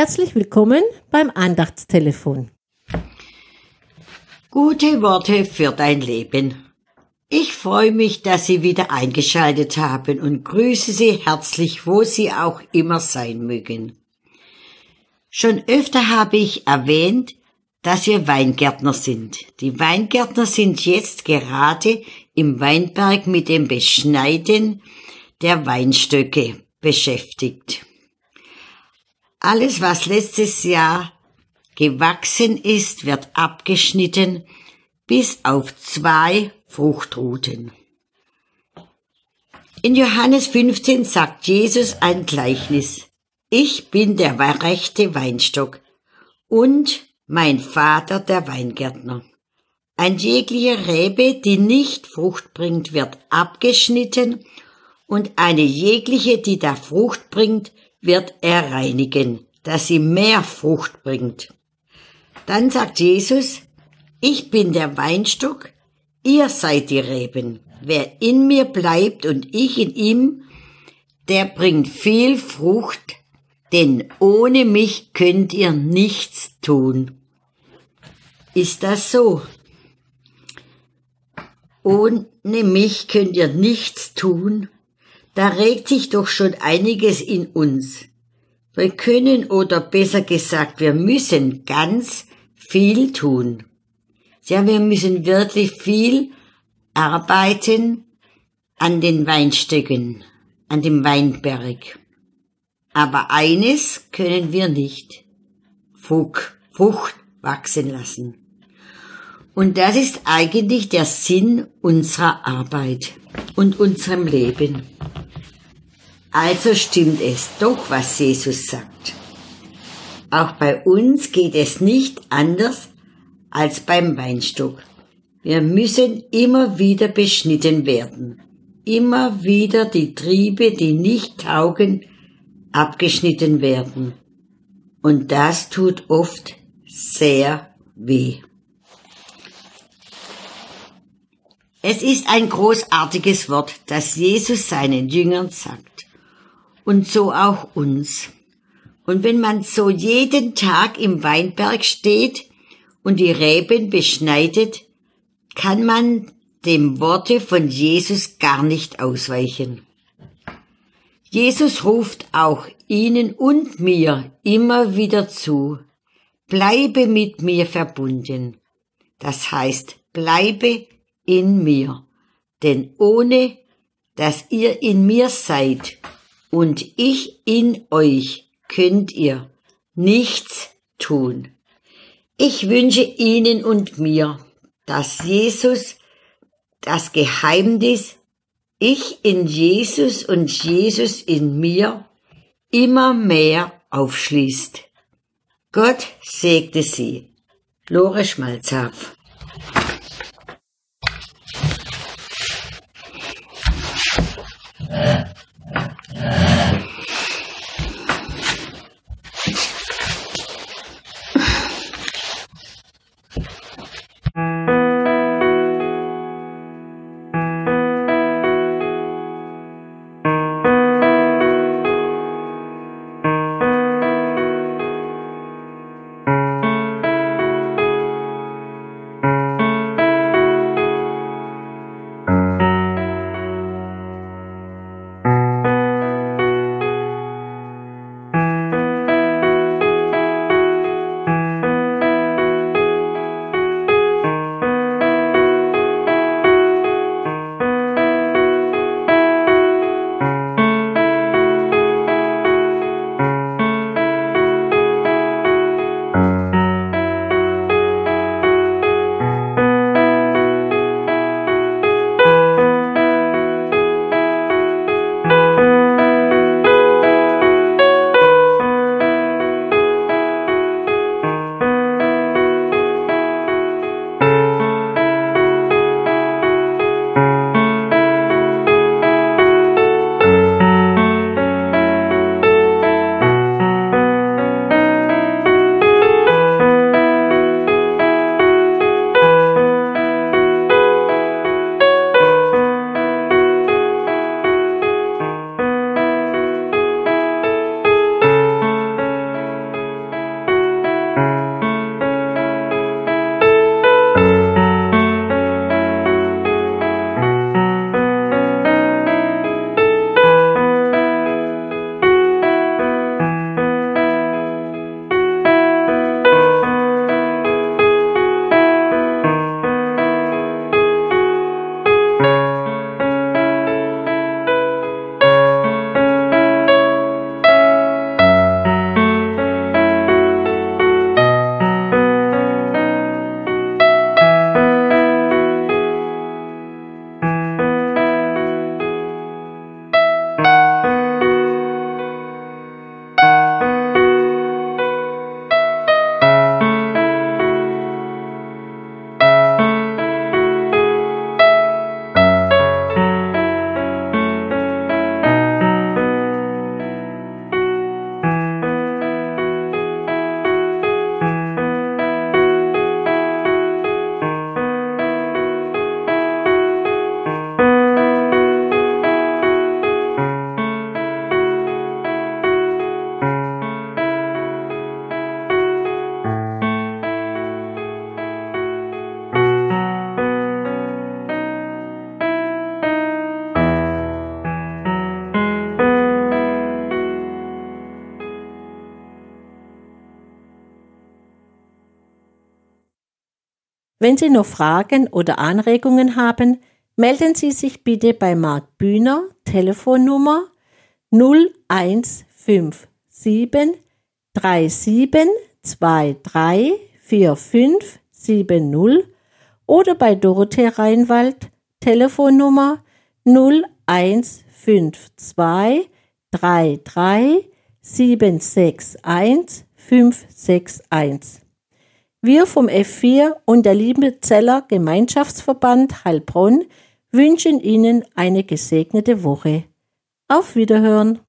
Herzlich willkommen beim Andachtstelefon. Gute Worte für dein Leben. Ich freue mich, dass Sie wieder eingeschaltet haben und grüße Sie herzlich, wo Sie auch immer sein mögen. Schon öfter habe ich erwähnt, dass wir Weingärtner sind. Die Weingärtner sind jetzt gerade im Weinberg mit dem Beschneiden der Weinstöcke beschäftigt. Alles, was letztes Jahr gewachsen ist, wird abgeschnitten bis auf zwei Fruchtruten. In Johannes 15 sagt Jesus ein Gleichnis. Ich bin der rechte Weinstock und mein Vater der Weingärtner. Ein jeglicher Rebe, die nicht Frucht bringt, wird abgeschnitten und eine jegliche, die da Frucht bringt, wird er reinigen, dass sie mehr Frucht bringt. Dann sagt Jesus, ich bin der Weinstock, ihr seid die Reben. Wer in mir bleibt und ich in ihm, der bringt viel Frucht, denn ohne mich könnt ihr nichts tun. Ist das so? Ohne mich könnt ihr nichts tun? Da regt sich doch schon einiges in uns. Wir können oder besser gesagt, wir müssen ganz viel tun. Ja, wir müssen wirklich viel arbeiten an den Weinstöcken, an dem Weinberg. Aber eines können wir nicht. Frucht, wachsen lassen. Und das ist eigentlich der Sinn unserer Arbeit und unserem Leben. Also stimmt es doch, was Jesus sagt. Auch bei uns geht es nicht anders als beim Weinstock. Wir müssen immer wieder beschnitten werden. Immer wieder die Triebe, die nicht taugen, abgeschnitten werden. Und das tut oft sehr weh. Es ist ein großartiges Wort, das Jesus seinen Jüngern sagt. Und so auch uns. Und wenn man so jeden Tag im Weinberg steht und die Reben beschneidet, kann man dem Worte von Jesus gar nicht ausweichen. Jesus ruft auch Ihnen und mir immer wieder zu, bleibe mit mir verbunden. Das heißt, bleibe in mir. Denn ohne dass ihr in mir seid und ich in euch, könnt ihr nichts tun. Ich wünsche Ihnen und mir, dass Jesus das Geheimnis ich in Jesus und Jesus in mir immer mehr aufschließt. Gott segne Sie. Lore Schmalzhaf Wenn Sie noch Fragen oder Anregungen haben, melden Sie sich bitte bei Marc Bühner, Telefonnummer 0157 3723 4570 oder bei Dorothee Reinwald, Telefonnummer 0152 33 761 561. Wir vom F4 und der Liebenzeller Gemeinschaftsverband Heilbronn wünschen Ihnen eine gesegnete Woche. Auf Wiederhören!